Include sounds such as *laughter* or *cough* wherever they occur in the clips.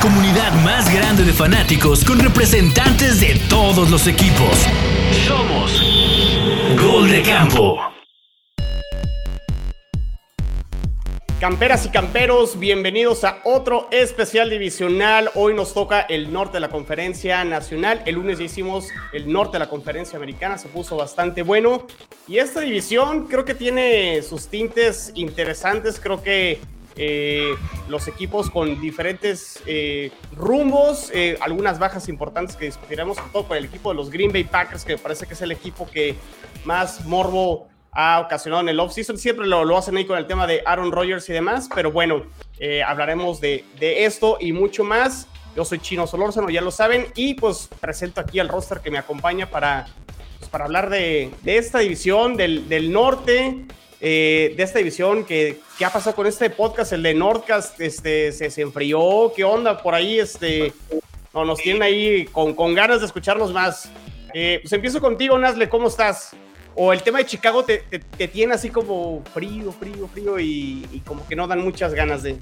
comunidad más grande de fanáticos con representantes de todos los equipos. Somos Gol de Campo. Camperas y camperos, bienvenidos a otro especial divisional. Hoy nos toca el norte de la conferencia nacional. El lunes hicimos el norte de la conferencia americana, se puso bastante bueno. Y esta división creo que tiene sus tintes interesantes. Creo que eh, los equipos con diferentes eh, rumbos, eh, algunas bajas importantes que discutiremos, sobre todo con el equipo de los Green Bay Packers, que parece que es el equipo que más morbo ha ocasionado en el offseason. Siempre lo, lo, hacen ahí con el tema de Aaron Rodgers y demás, pero bueno, eh, hablaremos de, de, esto y mucho más. Yo soy Chino Solórzano, ya lo saben, y pues presento aquí al roster que me acompaña para, pues, para hablar de, de, esta división del, del norte, eh, de esta división que, ¿qué ha pasado con este podcast, el de Nordcast, este, se, se enfrió, ¿qué onda por ahí? Este, no, nos tienen ahí con, con ganas de escucharlos más. Eh, pues empiezo contigo, Nazle, ¿cómo estás? o el tema de Chicago te, te, te tiene así como frío, frío, frío y, y, como que no dan muchas ganas de...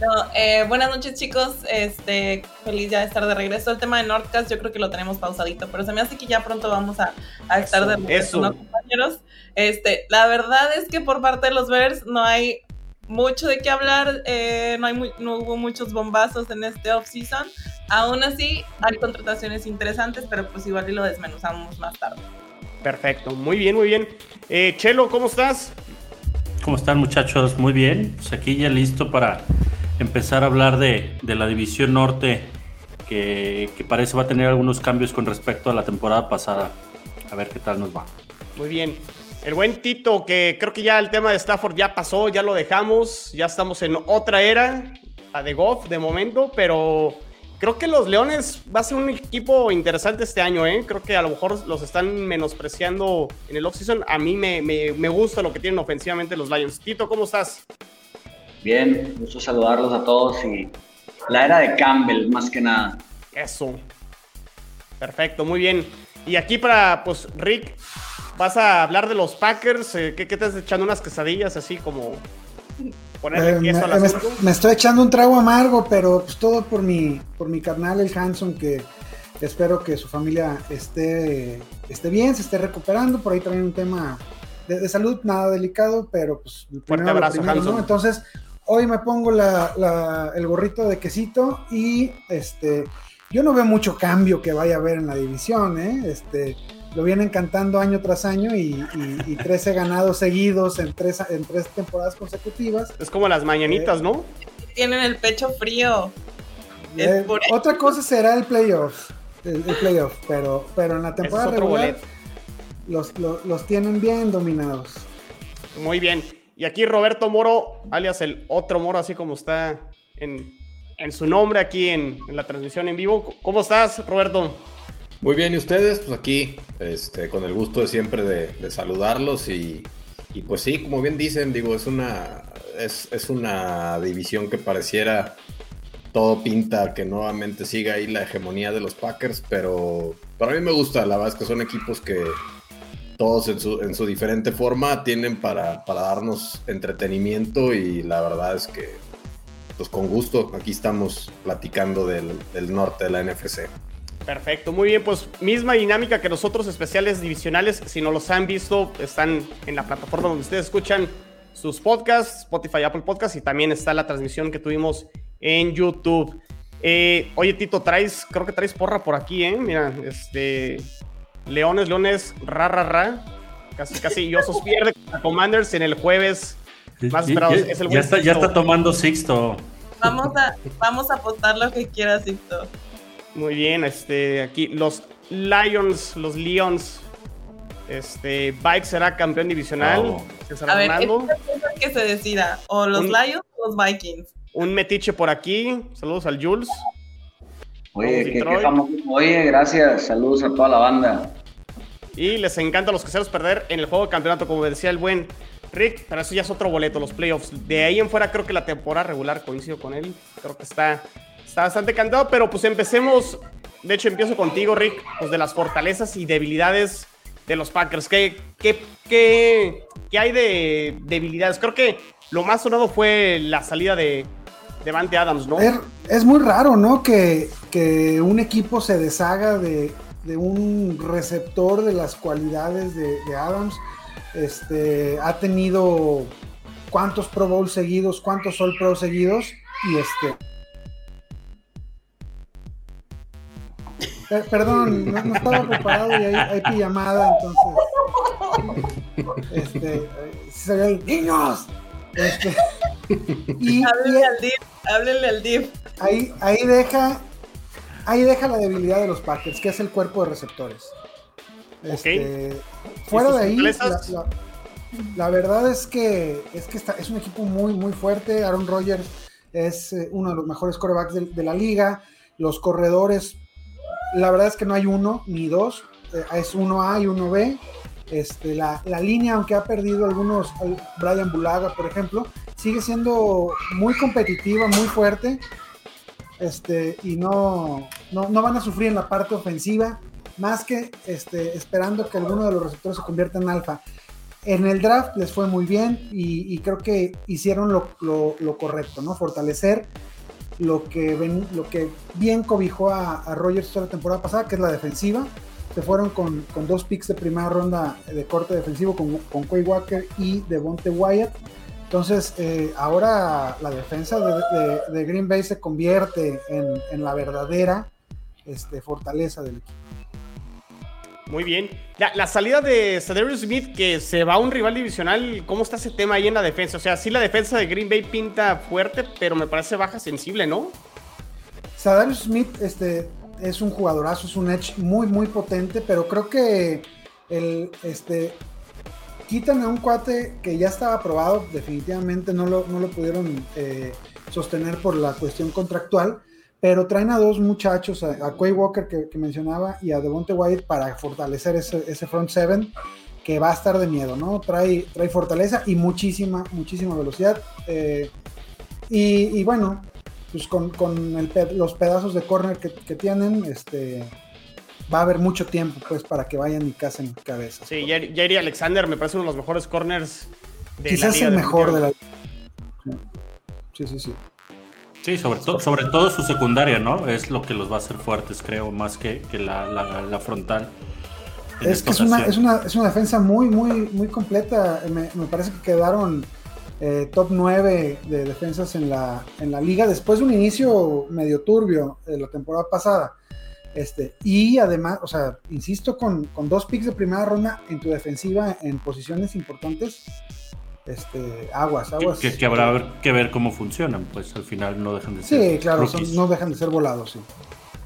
No, eh, buenas noches chicos, este, feliz ya de estar de regreso. El tema de Nordcast yo creo que lo tenemos pausadito, pero se me hace que ya pronto vamos a, a estar de regreso, eso. ¿no, compañeros? Este, la verdad es que por parte de los Bears no hay mucho de qué hablar, eh, no, hay muy, no hubo muchos bombazos en este off-season. Aún así, hay contrataciones interesantes, pero pues igual y lo desmenuzamos más tarde. Perfecto, muy bien, muy bien. Eh, Chelo, ¿cómo estás? ¿Cómo están muchachos? Muy bien, pues aquí ya listo para empezar a hablar de, de la División Norte, que, que, parece va a tener algunos cambios con respecto a la temporada pasada. A ver qué tal nos va. Muy bien. El buen Tito, que creo que ya el tema de Stafford ya pasó, ya lo dejamos, ya estamos en otra era, la de Goff de momento, pero creo que los Leones va a ser un equipo interesante este año, ¿eh? Creo que a lo mejor los están menospreciando en el offseason. A mí me, me, me, gusta lo que tienen ofensivamente los Lions. Tito, ¿cómo estás? Bien, gusto saludarlos a todos y la era de Campbell, más que nada. Eso. Perfecto, muy bien. Y aquí para, pues, Rick, vas a hablar de los Packers. ¿Qué, qué te estás echando unas quesadillas así como eh, me, me, me, estoy echando un trago amargo, pero pues todo por mi, por mi carnal, el Hanson, que espero que su familia esté, esté bien, se esté recuperando. Por ahí también un tema de, de salud, nada delicado, pero pues Fuerte abrazo, primero, ¿no? Entonces, hoy me pongo la, la, el gorrito de quesito y este, yo no veo mucho cambio que vaya a haber en la división, ¿eh? Este, lo vienen cantando año tras año y, y, y 13 ganados seguidos en tres, en tres temporadas consecutivas. Es como las mañanitas, eh, ¿no? Tienen el pecho frío. Eh, otra cosa será el playoff, el, el, playoff, pero, pero en la temporada regular los, los, los, tienen bien dominados. Muy bien. Y aquí Roberto Moro, alias el otro Moro, así como está en, en su nombre aquí en, en la transmisión en vivo. ¿Cómo estás, Roberto? Muy bien, ¿y ustedes? Pues aquí, este, con el gusto de siempre de, saludarlos y, y, pues sí, como bien dicen, digo, es una, es, es, una división que pareciera todo pinta que nuevamente siga ahí la hegemonía de los Packers, pero para mí me gusta, la verdad es que son equipos que todos en su, en su diferente forma tienen para, para darnos entretenimiento y la verdad es que, pues con gusto, aquí estamos platicando del, del norte de la NFC. Perfecto, muy bien, pues misma dinámica que los otros especiales divisionales, si no los han visto, están en la plataforma donde ustedes escuchan sus podcasts, Spotify, Apple Podcasts, y también está la transmisión que tuvimos en YouTube. Eh, oye, Tito, traes, creo que traes porra por aquí, ¿eh? Mira, este, Leones, Leones, ra, ra, ra, casi, casi, y Osos pierde a Commanders en el jueves más esperado. Ya, es el ya, está, ya está tomando Sixto. Vamos a, vamos a apostar lo que quiera, Sixto. Muy bien, este, aquí los Lions, los Lions. Este, Bike será campeón divisional. Oh. A ver, es que se decida, o los un, Lions o los Vikings. Un metiche por aquí. Saludos al Jules. Oye, famoso. Oye, gracias. Saludos a toda la banda. Y les encanta a los queseros perder en el juego de campeonato, como decía el buen Rick, pero eso ya es otro boleto, los playoffs. De ahí en fuera creo que la temporada regular coincido con él. Creo que está está bastante cantado, pero pues empecemos. De hecho, empiezo contigo, Rick, pues de las fortalezas y debilidades de los Packers. ¿Qué, qué, qué, qué hay de debilidades? Creo que lo más sonado fue la salida de, Devante Adams, ¿no? Es, muy raro, ¿no? Que, un equipo se deshaga de, un receptor de las cualidades de, Adams. Este, ha tenido cuántos Pro Bowl seguidos, cuántos All Pro seguidos, y este. Perdón, no, estaba preparado y hay, hay pijamada, entonces. Este, se ve niños. Este, y, háblenle, al dip, háblenle al dip. Ahí, ahí deja. Ahí deja la debilidad de los Packers, que es el cuerpo de receptores. Este, fuera de ahí, la, verdad es que es que está, es un equipo muy, muy fuerte. Aaron Rodgers es eh, uno de los mejores corebacks de, la liga. Los corredores, la verdad es que no hay uno ni dos, eh, es uno A y uno B. Este, la, línea, aunque ha perdido algunos, Brian Bulaga, por ejemplo, sigue siendo muy competitiva, muy fuerte. Este, y no, no, van a sufrir en la parte ofensiva, más que este, esperando que alguno de los receptores se convierta en alfa. En el draft les fue muy bien y, creo que hicieron lo, correcto, ¿no? Fortalecer lo que, ven, lo que bien cobijó a, a Rogers la temporada pasada, que es la defensiva se fueron con, dos picks de primera ronda de corte defensivo con, con Quay Walker y Devonte Wyatt. Entonces, eh, ahora la defensa de, Green Bay se convierte en, la verdadera este, fortaleza del equipo. Muy bien. La, salida de Cedric Smith, que se va a un rival divisional, ¿cómo está ese tema ahí en la defensa? O sea, sí la defensa de Green Bay pinta fuerte, pero me parece baja sensible, ¿no? Cedric Smith, este, es un jugadorazo, es un edge muy, muy potente, pero creo que el, este, a un cuate que ya estaba aprobado, definitivamente no lo, no lo pudieron eh, sostener por la cuestión contractual, pero traen a dos muchachos, a, Quay Walker que, mencionaba y a Devonte Wyatt para fortalecer ese, front seven que va a estar de miedo, ¿no? Trae, trae fortaleza y muchísima, muchísima velocidad. Eh, y, y, bueno, pues con, los pedazos de corner que, tienen, este va a haber mucho tiempo pues para que vayan y casen cabeza. Sí, Jerry Alexander me parece uno de los mejores corners de Quizás el mejor de la Sí, sí, sí. Sí, sobre, todo sobre todo su secundaria, ¿no? Es lo que los va a hacer fuertes, creo, más que, la, frontal. Es que es una, es una, es, una, defensa muy, muy, muy completa. Me, me parece que quedaron eh, top 9 de defensas en la, en la liga, después de un inicio medio turbio de la temporada pasada. Este, y además, o sea, insisto, con, dos picks de primera ronda en tu defensiva en posiciones importantes, este, aguas, aguas. Que, habrá que ver cómo funcionan, pues al final no dejan de ser. Sí, claro, no dejan de ser volados, sí.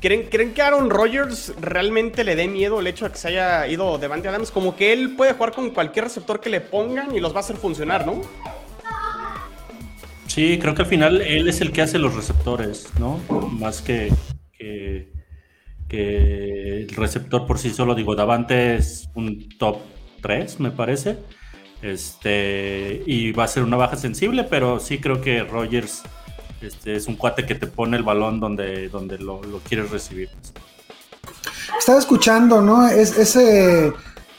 ¿Creen, ¿Creen, que Aaron Rodgers realmente le dé miedo el hecho de que se haya ido Devante Adams? Como que él puede jugar con cualquier receptor que le pongan y los va a hacer funcionar, ¿no? Sí, creo que al final él es el que hace los receptores, ¿no? Más que, que, el receptor por sí solo. Digo, Davante es un top 3, me parece. Este, y va a ser una baja sensible, pero sí creo que Rogers este, es un cuate que te pone el balón donde, donde lo, quieres recibir. Estaba escuchando, ¿no? Es, ese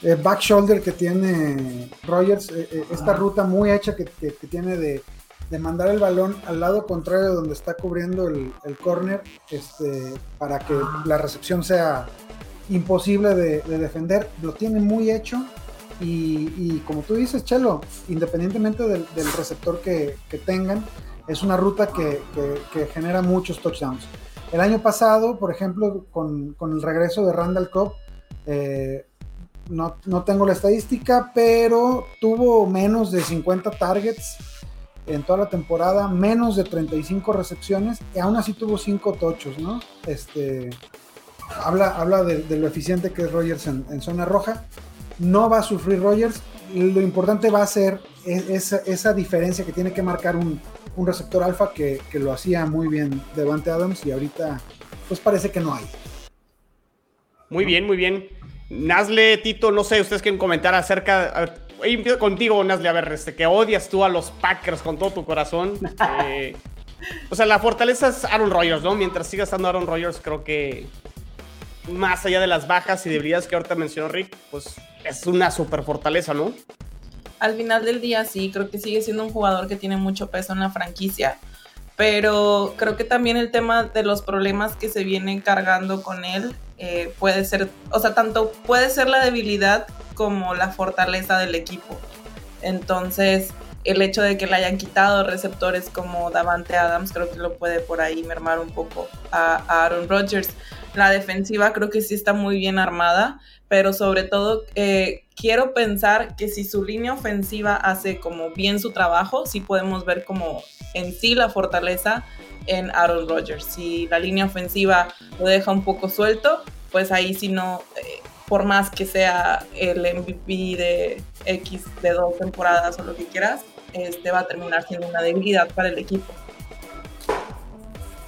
eh, back shoulder que tiene Rogers, eh, eh, esta ruta muy hecha que tiene de de mandar el balón al lado contrario donde está cubriendo el, el corner este, para que la recepción sea imposible de, defender. Lo tiene muy hecho y, como tú dices, Chelo, independientemente del, receptor que, tengan, es una ruta que, genera muchos touchdowns. El año pasado, por ejemplo, con, el regreso de Randall Cobb, eh, no, no, tengo la estadística, pero tuvo menos de 50 targets en toda la temporada, menos de 35 recepciones y aún así tuvo 5 tochos, ¿no? Este, habla habla de, lo eficiente que es Rogers en, zona roja. No va a sufrir Rogers. Lo importante va a ser esa, diferencia que tiene que marcar un, receptor alfa que, lo hacía muy bien Devante Adams y ahorita pues parece que no hay. Muy bien, muy bien. Nasle, Tito, no sé, ustedes quieren comentar acerca, empiezo contigo, Nasli, a ver, este, que odias tú a los Packers con todo tu corazón. *laughs* Eh, o sea, la fortaleza es Aaron Rodgers, ¿no? Mientras siga estando Aaron Rodgers, creo que más allá de las bajas y debilidades que ahorita mencionó Rick, pues es una super fortaleza, ¿no? Al final del día sí, creo que sigue siendo un jugador que tiene mucho peso en la franquicia pero creo que también el tema de los problemas que se vienen cargando con él eh, puede ser, o sea, tanto puede ser la debilidad como la fortaleza del equipo. Entonces, el hecho de que le hayan quitado receptores como Davante Adams creo que lo puede por ahí mermar un poco a, Aaron Rodgers. La defensiva creo que sí está muy bien armada, pero sobre todo eh, quiero pensar que si su línea ofensiva hace como bien su trabajo, sí podemos ver como en sí la fortaleza en Aaron Rodgers. Si la línea ofensiva lo deja un poco suelto, pues ahí sí no, eh, por más que sea el MVP de X de dos temporadas o lo que quieras, este va a terminar siendo una debilidad para el equipo.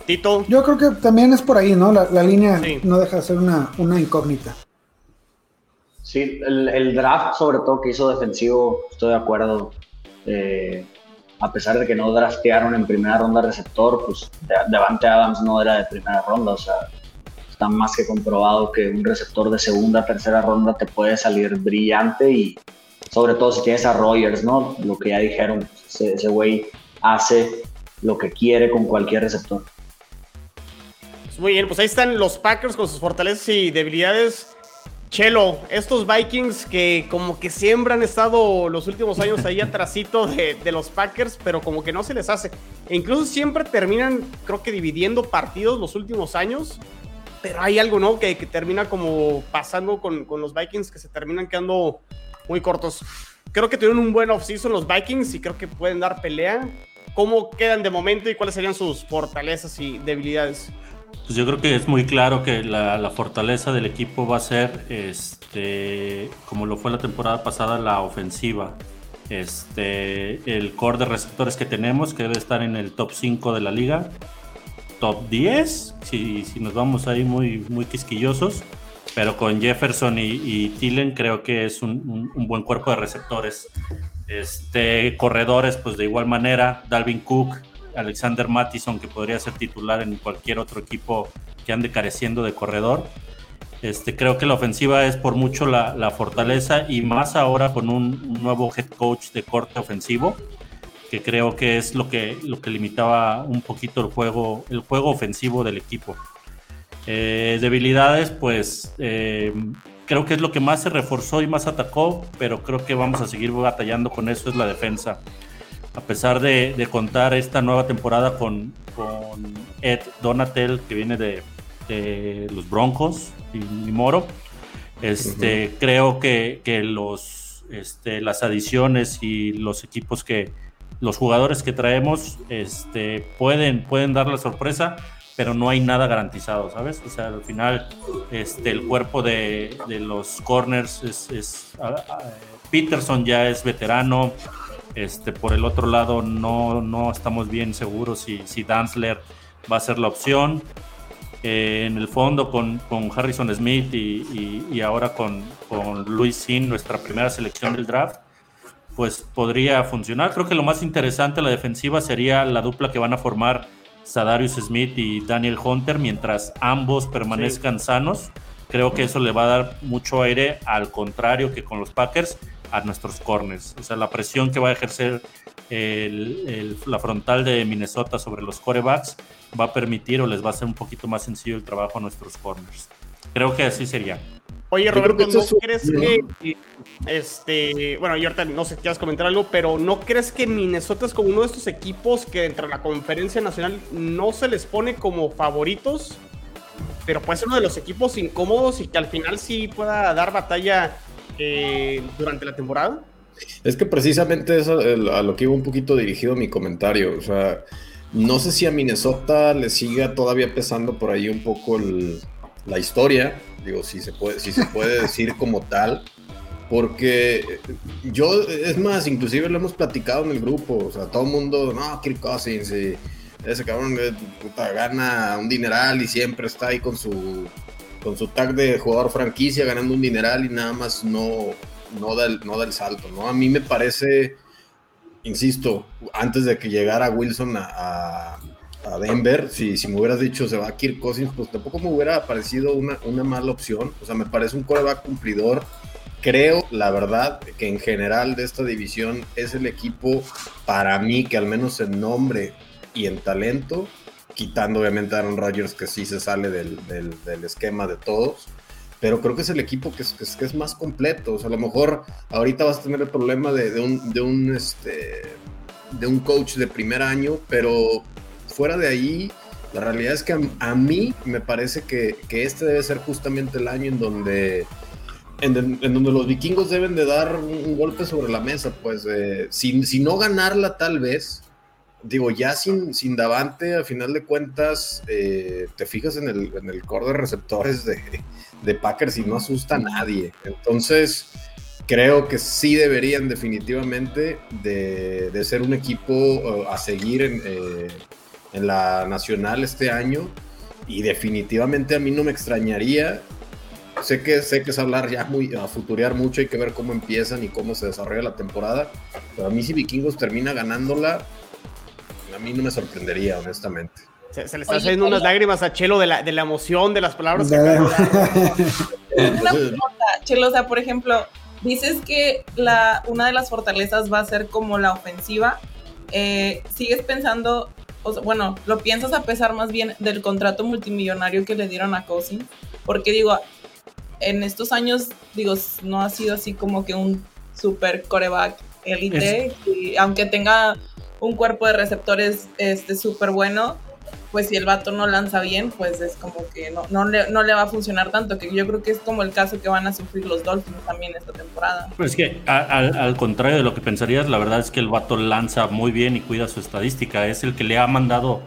Tito. Yo creo que también es por ahí, ¿no? La, línea no deja de ser una, una incógnita. Sí, el, draft sobre todo que hizo defensivo, estoy de acuerdo. Eh, a pesar de que no draftearon en primera ronda receptor, pues Devante Adams no era de primera ronda, o sea, está más que comprobado que un receptor de segunda, tercera ronda te puede salir brillante y sobre todo si tienes a Rogers, ¿no? Lo que ya dijeron, ese güey hace lo que quiere con cualquier receptor. Pues muy bien, pues ahí están los Packers con sus fortalezas y debilidades. Chelo, estos Vikings que como que siempre han estado los últimos años ahí *laughs* atrasito de, de, los Packers, pero como que no se les hace. E incluso siempre terminan, creo que dividiendo partidos los últimos años pero hay algo, ¿no? Que, termina como pasando con, los Vikings que se terminan quedando muy cortos. Creo que tuvieron un buen offseason los Vikings y creo que pueden dar pelea. ¿Cómo quedan de momento y cuáles serían sus fortalezas y debilidades? Pues yo creo que es muy claro que la, fortaleza del equipo va a ser, este, como lo fue la temporada pasada, la ofensiva. Este, el core de receptores que tenemos, que debe estar en el top 5 de la liga, top 10, si, si nos vamos ahí muy, muy quisquillosos. Pero con Jefferson y, y Tillen creo que es un, un, buen cuerpo de receptores. Este, corredores, pues de igual manera, Dalvin Cook, Alexander Mattison, que podría ser titular en cualquier otro equipo que ande careciendo de corredor. Este, creo que la ofensiva es por mucho la, fortaleza y más ahora con un, nuevo head coach de corte ofensivo que creo que es lo que, lo que limitaba un poquito el juego, el juego ofensivo del equipo. Eh, debilidades, pues eh, creo que es lo que más se reforzó y más atacó, pero creo que vamos a seguir batallando con eso, es la defensa. A pesar de, contar esta nueva temporada con, con, Ed Donatel, que viene de, los Broncos y, Moro, este, creo que, que los, este, las adiciones y los equipos que, los jugadores que traemos este, pueden, pueden dar la sorpresa, pero no hay nada garantizado, ¿sabes? O sea, al final este, el cuerpo de, los corners es, Peterson ya es veterano, este, por el otro lado no, no estamos bien seguros si, si Danzler va a ser la opción. Eh, en el fondo con, con Harrison Smith y, y, ahora con, con Luis Sin, nuestra primera selección del draft, pues podría funcionar. Creo que lo más interesante de la defensiva sería la dupla que van a formar Sadarius Smith y Daniel Hunter mientras ambos permanezcan sanos. Creo que eso le va a dar mucho aire, al contrario que con los Packers, a nuestros corners. O sea, la presión que va a ejercer la frontal de Minnesota sobre los corebacks va a permitir o les va a hacer un poquito más sencillo el trabajo a nuestros corners. Creo que así sería. Oye, Roberto, ¿no crees que, este, bueno, y ahorita no sé si quieres comentar algo, pero ¿no crees que Minnesota es como uno de estos equipos que dentro de la conferencia nacional no se les pone como favoritos, pero puede ser uno de los equipos incómodos y que al final sí pueda dar batalla eh, durante la temporada? Es que precisamente eso a lo que iba un poquito dirigido mi comentario, o sea, no sé si a Minnesota le siga todavía pesando por ahí un poco la historia, digo, si se puede, si se puede decir como tal, porque yo, es más, inclusive lo hemos platicado en el grupo, o sea, todo el mundo, no, Kirk Cousins, y ese cabrón puta, gana un dineral y siempre está ahí con su, con su tag de jugador franquicia ganando un dineral y nada más no, no, da, el, no da el salto, ¿no? A mí me parece, insisto, antes de que llegara Wilson a Denver, si, si me hubieras dicho se va a Kirk Cousins, pues tampoco me hubiera parecido una, una mala opción. O sea, me parece un coreback cumplidor. Creo, la verdad, que en general de esta división es el equipo para mí que al menos en nombre y en talento, quitando obviamente a Aaron Rodgers que sí se sale del, del, esquema de todos. Pero creo que es el equipo que es, que es, más completo. O sea, a lo mejor ahorita vas a tener el problema de, de un, de, un, este, de un coach de primer año, pero fuera de ahí, la realidad es que a, mí me parece que, que, este debe ser justamente el año en donde, en, donde los vikingos deben de dar un, golpe sobre la mesa, pues eh, si, si, no ganarla tal vez, digo, ya sin, sin Davante, a final de cuentas, eh, te fijas en el, en el core de receptores de, de Packers y no asusta a nadie. Entonces, creo que sí deberían definitivamente de, de ser un equipo uh, a seguir en, eh, en la nacional este año y definitivamente a mí no me extrañaría. Sé que, sé que es hablar ya muy, a mucho, hay que ver cómo empiezan y cómo se desarrolla la temporada, pero a mí si Vikingos termina ganándola, mí no me sorprendería, honestamente. Se, le está haciendo unas lágrimas a Chelo de la, de la emoción de las palabras que *laughs* Chelo, o sea, por ejemplo, dices que la, una de las fortalezas va a ser como la ofensiva. Eh, ¿Sigues pensando bueno, lo piensas a pesar más bien del contrato multimillonario que le dieron a Cousins, porque digo, en estos años, digo, no ha sido así como que un super coreback élite, aunque tenga un cuerpo de receptores este súper bueno, pues si el vato no lanza bien, pues es como que no, no, le, no le va a funcionar tanto, que yo creo que es como el caso que van a sufrir los Dolphins también esta temporada. Pues que al, contrario de lo que pensarías, la verdad es que el vato lanza muy bien y cuida su estadística, es el que le ha mandado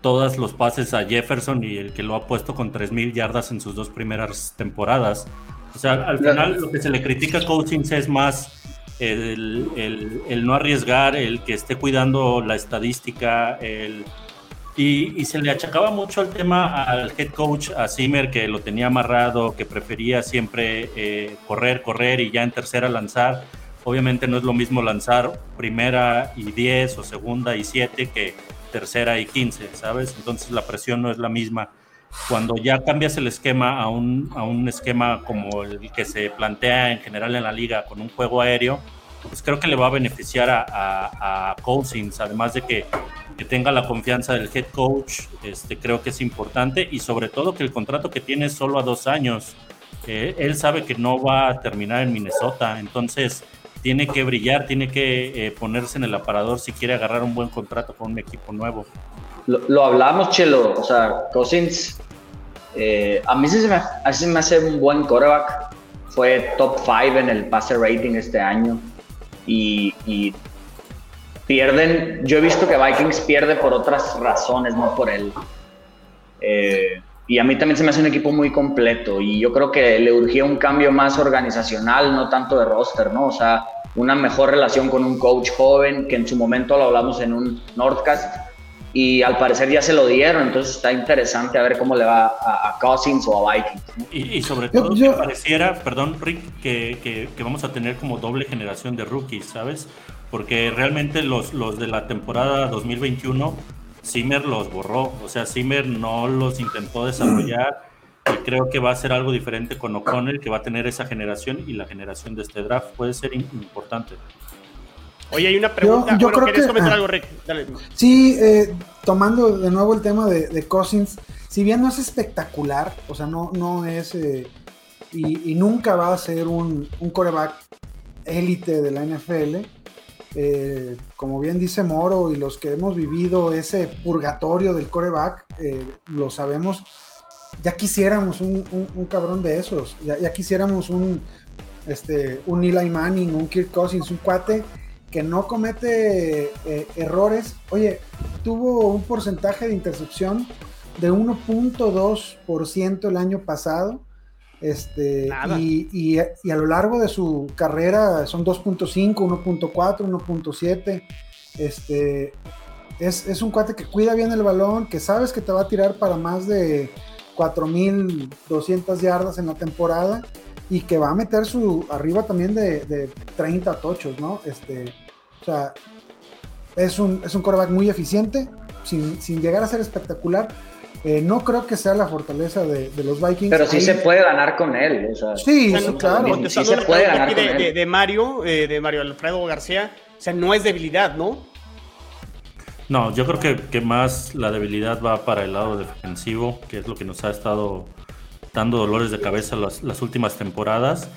todos los pases a Jefferson y el que lo ha puesto con 3.000 yardas en sus dos primeras temporadas. O sea, al final lo que se le critica a Coachings es más el, el, el no arriesgar, el que esté cuidando la estadística, el y, se le achacaba mucho el tema al head coach, a Zimmer, que lo tenía amarrado, que prefería siempre eh, correr, correr y ya en tercera lanzar. Obviamente no es lo mismo lanzar primera y 10 o segunda y 7 que tercera y 15, ¿sabes? Entonces la presión no es la misma. Cuando ya cambias el esquema a un, a un esquema como el que se plantea en general en la liga con un juego aéreo, pues creo que le va a beneficiar a, a, a Cousins, además de que que tenga la confianza del head coach, este, creo que es importante y sobre todo que el contrato que tiene es solo a dos años. él sabe que no va a terminar en Minnesota, entonces tiene que brillar, tiene que eh, ponerse en el aparador si quiere agarrar un buen contrato con un equipo nuevo. Lo, hablamos, Chelo, o sea, Cousins, eh, a mí sí se me, me hace un buen quarterback, fue top 5 en el pase rating este año y, pierden, yo he visto que Vikings pierde por otras razones, no por él. Eh, y a mí también se me hace un equipo muy completo y yo creo que le urgía un cambio más organizacional, no tanto de roster, ¿no? O sea, una mejor relación con un coach joven, que en su momento lo hablamos en un Nordcast y al parecer ya se lo dieron, entonces está interesante a ver cómo le va a, Cousins o a Vikings. Y, sobre todo que pareciera, perdón Rick, que, que, que, vamos a tener como doble generación de rookies, ¿sabes? porque realmente los, los de la temporada 2021, Zimmer los borró, o sea, Zimmer no los intentó desarrollar y creo que va a ser algo diferente con O'Connell, que va a tener esa generación y la generación de este draft puede ser importante. Oye, hay una pregunta. Yo, creo que, comentar algo, Rick? Sí, eh, tomando de nuevo el tema de, Cousins, si bien no es espectacular, o sea, no, no es, eh, y, y, nunca va a ser un, un coreback élite de la NFL, eh, como bien dice Moro y los que hemos vivido ese purgatorio del coreback, lo sabemos, ya quisiéramos un, cabrón de esos, ya, quisiéramos un, este, un Eli Manning, un Kirk Cousins, un cuate que no comete eh, errores. Oye, tuvo un porcentaje de intercepción de 1.2% el año pasado este, y, a lo largo de su carrera son 2.5, 1.4, 1.7. Este, es, un cuate que cuida bien el balón, que sabes que te va a tirar para más de 4.200 yardas en la temporada y que va a meter su arriba también de, 30 tochos, ¿no? Este, o sea, es un, es un quarterback muy eficiente, sin, sin llegar a ser espectacular, eh, no creo que sea la fortaleza de, los Vikings. Pero sí se puede ganar con él. sí, claro. Sí se puede ganar con de, Mario, eh, de Mario Alfredo García, o sea, no es debilidad, ¿no? No, yo creo que, que, más la debilidad va para el lado defensivo, que es lo que nos ha estado dando dolores de cabeza las, las últimas temporadas.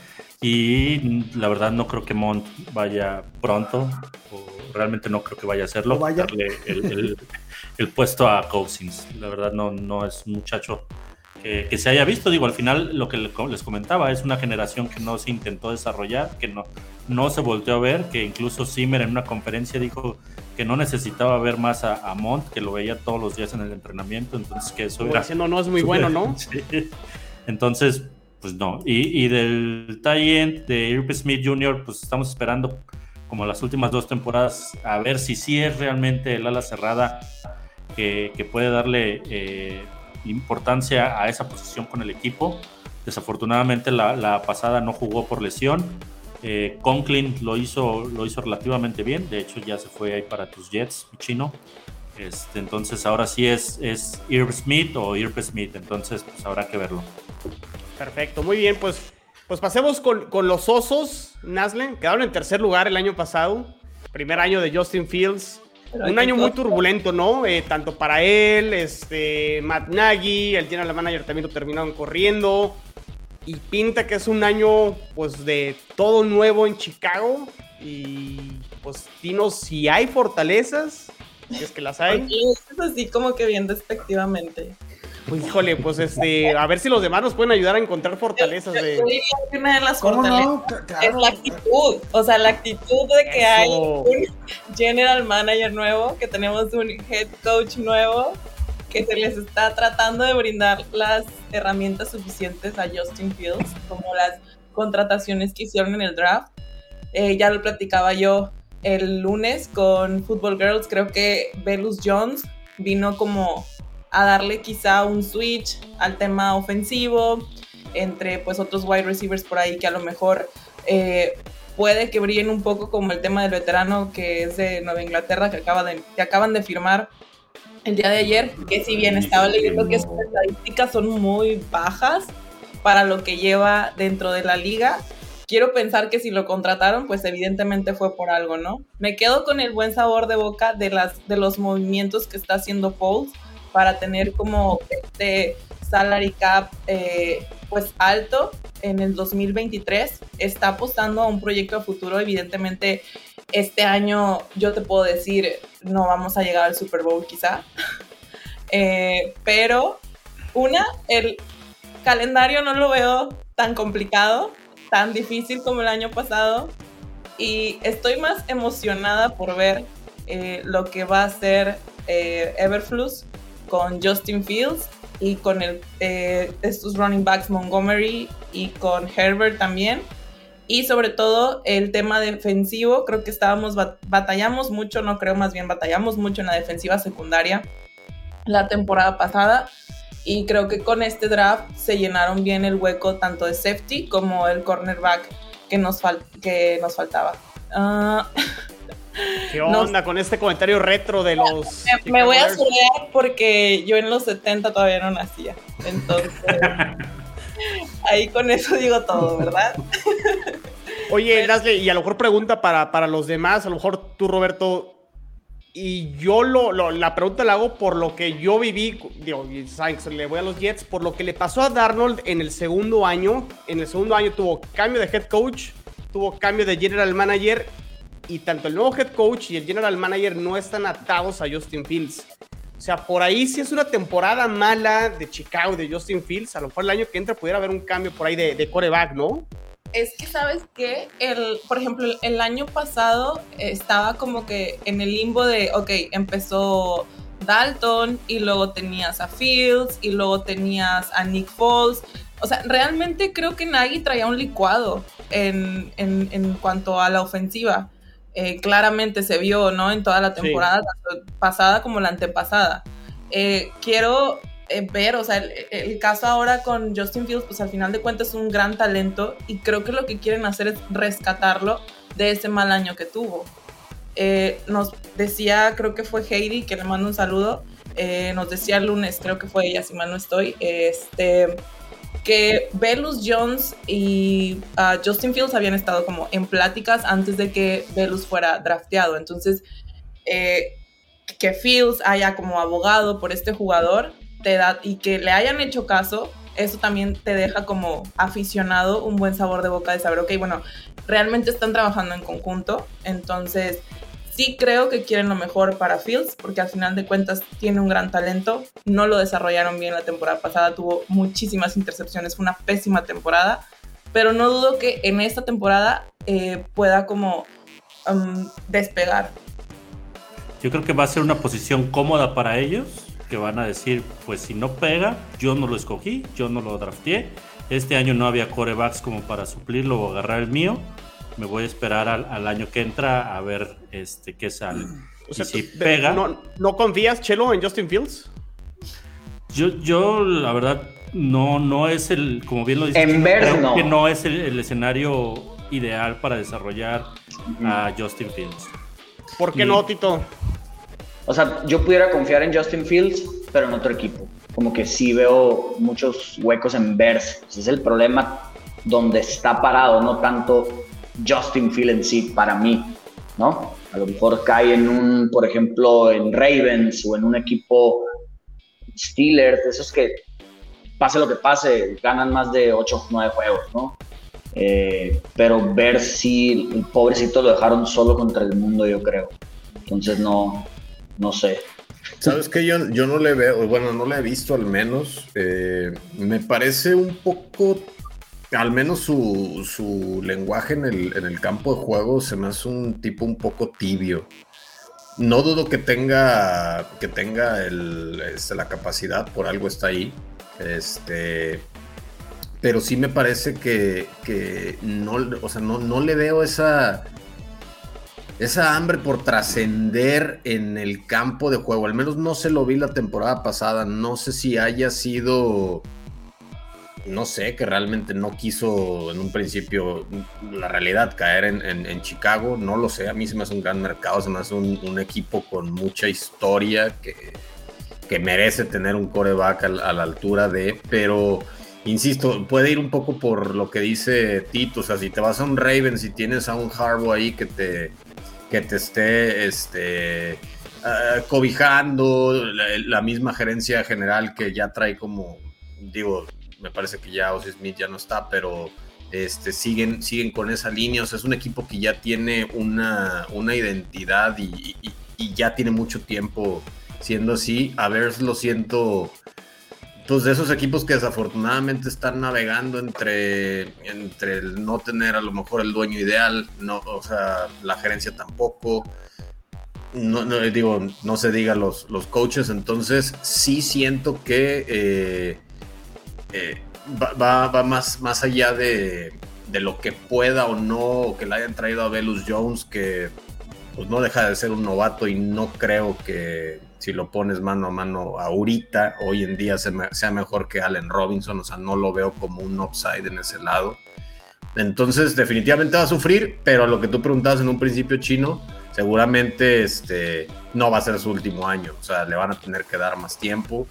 Y la verdad no creo que Mont vaya pronto, o realmente no creo que vaya a hacerlo, vaya. darle el, el, el, puesto a Cousins. La verdad no, no es un muchacho que, que, se haya visto. Digo, al final lo que les comentaba es una generación que no se intentó desarrollar, que no, no se volteó a ver, que incluso Zimmer en una conferencia dijo que no necesitaba ver más a, a Mont, que lo veía todos los días en el entrenamiento, entonces que eso era... Haciendo no es muy bueno, ¿no? *laughs* Sí. Entonces, pues no. Y, y del tie-end de Irving Smith Jr., pues estamos esperando como las últimas dos temporadas a ver si sí es realmente el ala cerrada que, que puede darle eh, importancia a esa posición con el equipo. Desafortunadamente la, la pasada no jugó por lesión. Eh, Conklin lo hizo, lo hizo relativamente bien. De hecho, ya se fue ahí para tus Jets, chino. Este, entonces ahora sí es, es Irv Smith o Irv Smith. Entonces, pues habrá que verlo. Perfecto, muy bien, pues, pues pasemos con, con los osos, Nasle. Quedaron en tercer lugar el año pasado. Primer año de Justin Fields. Pero un año muy turbulento, ¿no? Eh, tanto para él, este, Matt Nagy, el general manager también lo terminaron corriendo. Y pinta que es un año, pues, de todo nuevo en Chicago. Y, pues, dinos si hay fortalezas, es que las hay. Es así como que bien despectivamente. Pues híjole, pues este, a ver si los demás nos pueden ayudar a encontrar fortalezas de. Yo diría que una de las fortalezas no? claro. es la actitud. O sea, la actitud de que Eso. hay un general manager nuevo, que tenemos un head coach nuevo, que se les está tratando de brindar las herramientas suficientes a Justin Fields, como las contrataciones que hicieron en el draft. Eh, ya lo platicaba yo el lunes con Football Girls, creo que Velus Jones vino como a darle quizá un switch al tema ofensivo entre pues otros wide receivers por ahí que a lo mejor eh, puede que brillen un poco como el tema del veterano que es de Nueva Inglaterra que, acaba de, que acaban de firmar el día de ayer, que si bien estaba leyendo que sus estadísticas son muy bajas para lo que lleva dentro de la liga, quiero pensar que si lo contrataron, pues evidentemente fue por algo, ¿no? Me quedo con el buen sabor de boca de, las, de los movimientos que está haciendo Foles para tener como este salary cap eh, pues alto en el 2023. Está apostando a un proyecto de futuro. Evidentemente, este año yo te puedo decir, no vamos a llegar al Super Bowl quizá. *laughs* eh, pero, una, el calendario no lo veo tan complicado, tan difícil como el año pasado. Y estoy más emocionada por ver eh, lo que va a hacer Everflux con Justin Fields y con el, eh, estos running backs Montgomery y con Herbert también. Y sobre todo el tema defensivo, creo que estábamos, batallamos mucho, no creo más bien, batallamos mucho en la defensiva secundaria la temporada pasada. Y creo que con este draft se llenaron bien el hueco tanto de safety como el cornerback que nos, fal que nos faltaba. Uh, *laughs* ¿Qué onda no, con este comentario retro de los... Me, me voy a solear porque yo en los 70 todavía no nacía. Entonces, *laughs* ahí con eso digo todo, ¿verdad? Oye, Nasle, y a lo mejor pregunta para, para los demás, a lo mejor tú, Roberto, y yo lo, lo, la pregunta la hago por lo que yo viví, digo, Sainz, le voy a los Jets, por lo que le pasó a Darnold en el segundo año. En el segundo año tuvo cambio de head coach, tuvo cambio de general manager y tanto el nuevo head coach y el general manager no están atados a Justin Fields. O sea, por ahí si es una temporada mala de Chicago, de Justin Fields, a lo mejor el año que entra pudiera haber un cambio por ahí de, de coreback, ¿no? Es que, ¿sabes qué? El, por ejemplo, el año pasado estaba como que en el limbo de, ok, empezó Dalton y luego tenías a Fields y luego tenías a Nick Foles. O sea, realmente creo que Nagy traía un licuado en, en, en cuanto a la ofensiva eh, claramente se vio, ¿no? En toda la temporada, sí. tanto pasada como la antepasada. Eh, quiero eh, ver, o sea, el, el, caso ahora con Justin Fields, pues al final de cuentas es un gran talento y creo que lo que quieren hacer es rescatarlo de ese mal año que tuvo. Eh, nos decía, creo que fue Heidi, que le mando un saludo, nos decía el lunes, creo que fue ella, si mal no estoy, este que Velus Jones y uh, Justin Fields habían estado como en pláticas antes de que Velus fuera drafteado. Entonces, eh, que Fields haya como abogado por este jugador y que le hayan hecho caso, eso también te deja como aficionado un buen sabor de boca de saber, ok, bueno, realmente están trabajando en conjunto, entonces sí creo que quieren lo mejor para Fields, porque al final de cuentas tiene un gran talento, no lo desarrollaron bien la temporada pasada, tuvo muchísimas intercepciones, fue una pésima temporada, pero no dudo que en esta temporada eh, pueda como um, despegar. Yo creo que va a ser una posición cómoda para ellos, que van a decir, pues si no pega, yo no lo escogí, yo no lo drafteé. Este año no había corebacks como para suplirlo o agarrar el mío. Me voy a esperar al, año que entra a ver este qué sale. O sea, si pega. ¿no, confías, Chelo, en Justin Fields? Yo, yo, la verdad, no, no es el, como bien lo dice, en creo que no es el, escenario ideal para desarrollar a Justin Fields. ¿Por qué no, Tito? O sea, yo pudiera confiar en Justin Fields, pero en otro equipo. Como que sí veo muchos huecos en Bears. Ese es el problema donde está parado, no tanto Justin Fields en sí para mí, ¿no? A lo mejor cae en un, por ejemplo, en Ravens o en un equipo Steelers, esos que pase lo que pase, ganan más de 8 o 9 juegos, ¿no? Eh, pero ver si el pobrecito lo dejaron solo contra el mundo, yo creo. Entonces no, no sé. ¿Sabes qué? Yo, yo no le veo, bueno, no le he visto al menos. Eh, me parece un poco, al menos su, su lenguaje en el, en el, campo de juego se me hace un tipo un poco tibio. No dudo que tenga, que tenga el, este, la capacidad, por algo está ahí. Este, pero sí me parece que, que no, o sea, no, no le veo esa esa hambre por trascender en el campo de juego. Al menos no se lo vi la temporada pasada. No sé si haya sido, no sé, que realmente no quiso en un principio la realidad caer en, Chicago. No lo sé. A mí se me hace un gran mercado, se me hace un, equipo con mucha historia que, que merece tener un coreback a, a la altura de, pero insisto, puede ir un poco por lo que dice Tito. O sea, si te vas a un Ravens y tienes a un Harbaugh ahí que te que te esté este, ah, cobijando, la, misma gerencia general que ya trae como, digo, me parece que ya Ozzy Smith ya no está, pero este, siguen, siguen con esa línea, o sea, es un equipo que ya tiene una, una identidad y, ya tiene mucho tiempo siendo así. A ver, lo siento pues de esos equipos que desafortunadamente están navegando entre, entre el no tener a lo mejor el dueño ideal, no, o sea, la gerencia tampoco. No, digo, no se diga los, los coaches, entonces sí siento que eh, eh, va, más, más allá de, lo que pueda o no, que le hayan traído a Velus Jones, que pues no deja de ser un novato y no creo que si lo pones mano a mano ahorita, hoy en día sea mejor que Allen Robinson, o sea, no lo veo como un upside en ese lado. Entonces, definitivamente va a sufrir, pero a lo que tú preguntabas en un principio chino, seguramente este, no va a ser su último año, o sea, le van a tener que dar más tiempo,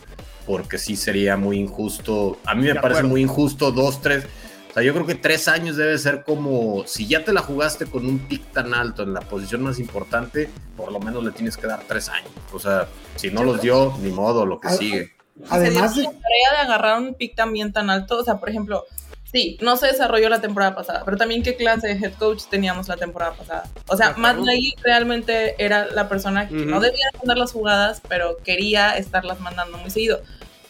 porque sí sería muy injusto, a mí me parece muy injusto dos, tres, o sea, yo creo que tres años debe ser como, si ya te la jugaste con un pick tan alto en la posición más importante, por lo menos le tienes que dar tres años. O sea, si no los dio, ni modo, lo que sigue. Además de... La tarea de agarrar un pick también tan alto, o sea, por ejemplo, sí, no se desarrolló la temporada pasada, pero también qué clase de head coach teníamos la temporada pasada. O sea, Matt Nagy realmente era la persona que no debía mandar las jugadas, pero quería estarlas mandando muy seguido.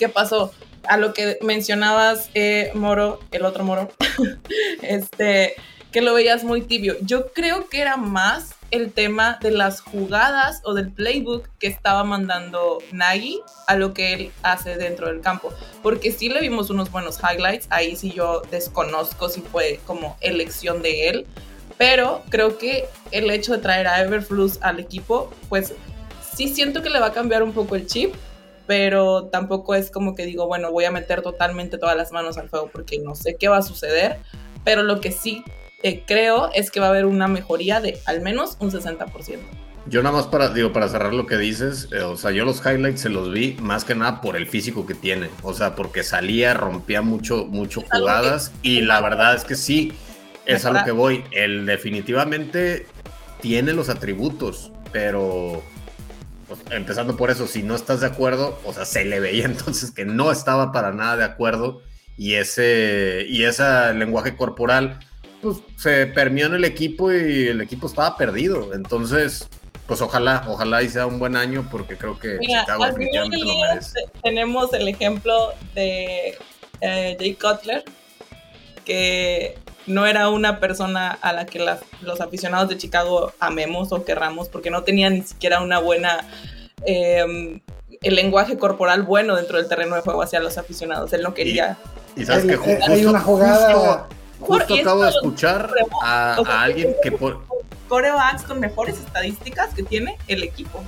¿Qué pasó? a lo que mencionabas, eh, Moro, el otro Moro, *laughs* este, que lo veías muy tibio. Yo creo que era más el tema de las jugadas o del playbook que estaba mandando Nagy a lo que él hace dentro del campo. Porque sí le vimos unos buenos highlights, ahí sí yo desconozco si fue como elección de él, pero creo que el hecho de traer a Everflux al equipo, pues sí siento que le va a cambiar un poco el chip pero tampoco es como que digo, bueno, voy a meter totalmente todas las manos al fuego porque no sé qué va a suceder, pero lo que sí eh, creo es que va a haber una mejoría de al menos un 60%. Yo nada más para, digo, para cerrar lo que dices, eh, o sea, yo los highlights se los vi más que nada por el físico que tiene, o sea, porque salía, rompía mucho, mucho jugadas y la verdad es que sí, es a lo que voy, él definitivamente tiene los atributos, pero pues, empezando por eso, si no estás de acuerdo, o sea, se le veía *laughs* entonces que no estaba para nada de acuerdo y ese, y ese lenguaje corporal, pues se permeó en el equipo y el equipo estaba perdido. Entonces, pues ojalá, ojalá y sea un buen año porque creo que Chicago definitivamente lo merece. Tenemos el ejemplo de eh, Jay Cutler, que no era una persona a la que los aficionados de Chicago amemos o querramos, porque no tenía ni siquiera una buena... Em, el lenguaje corporal bueno dentro del terreno de juego hacia los aficionados. Él no quería. Y, sabes que hay una jugada. Justo, acabo de escuchar a, alguien que por corebacks con mejores estadísticas que tiene el equipo.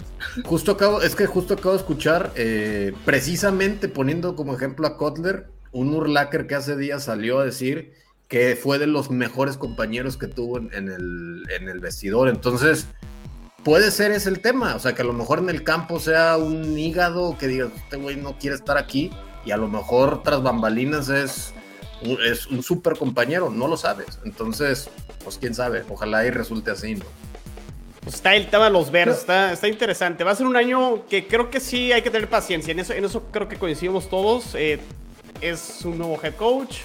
Justo acabo, es que justo acabo de escuchar, eh, precisamente poniendo como ejemplo a Kotler, un Urlacher que hace días salió a decir que fue de los mejores compañeros que tuvo en, el, en el vestidor. Entonces, puede ser ese el tema. O sea, que a lo mejor en el campo sea un hígado que diga, este güey no quiere estar aquí. Y a lo mejor tras bambalinas es, es un súper compañero, no lo sabes. Entonces, pues quién sabe, ojalá y resulte así, ¿no? Pues está el tema de los Bears, está, está, interesante. Va a ser un año que creo que sí hay que tener paciencia. En eso, en eso creo que coincidimos todos. Eh, es un nuevo head coach,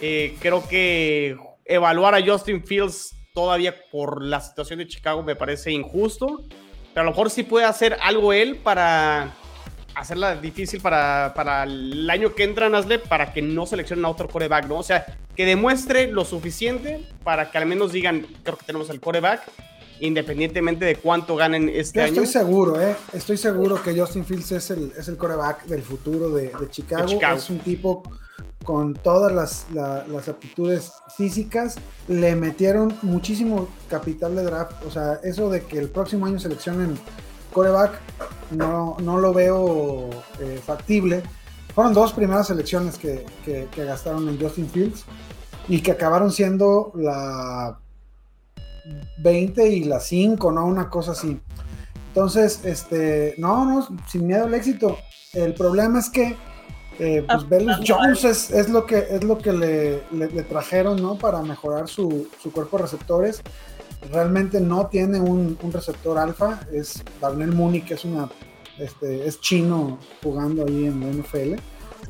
eh, creo que evaluar a Justin Fields todavía por la situación de Chicago me parece injusto, pero a lo mejor sí puede hacer algo él para hacerla difícil para, para el año que entra Nasle para que no seleccionen a otro coreback, ¿no? O sea, que demuestre lo suficiente para que al menos digan, creo que tenemos el coreback, independientemente de cuánto ganen este año. Estoy seguro, ¿eh? Estoy seguro que Justin Fields es el, es el coreback del futuro de, Chicago. Es un tipo con todas las, aptitudes físicas, le metieron muchísimo capital de draft. O sea, eso de que el próximo año seleccionen coreback, no, no lo veo eh, factible. Fueron dos primeras selecciones que, que, gastaron en Justin Fields y que acabaron siendo la 20 y la 5, ¿no? Una cosa así. Entonces, este, no, no, sin miedo al éxito. El problema es que eh, pues ah, Jones es, lo que, es lo que le, le, trajeron, ¿no? Para mejorar su, su, cuerpo de receptores. Realmente no tiene un, un receptor alfa. Es Darnell Mooney, que es una este, es chino jugando ahí en la NFL.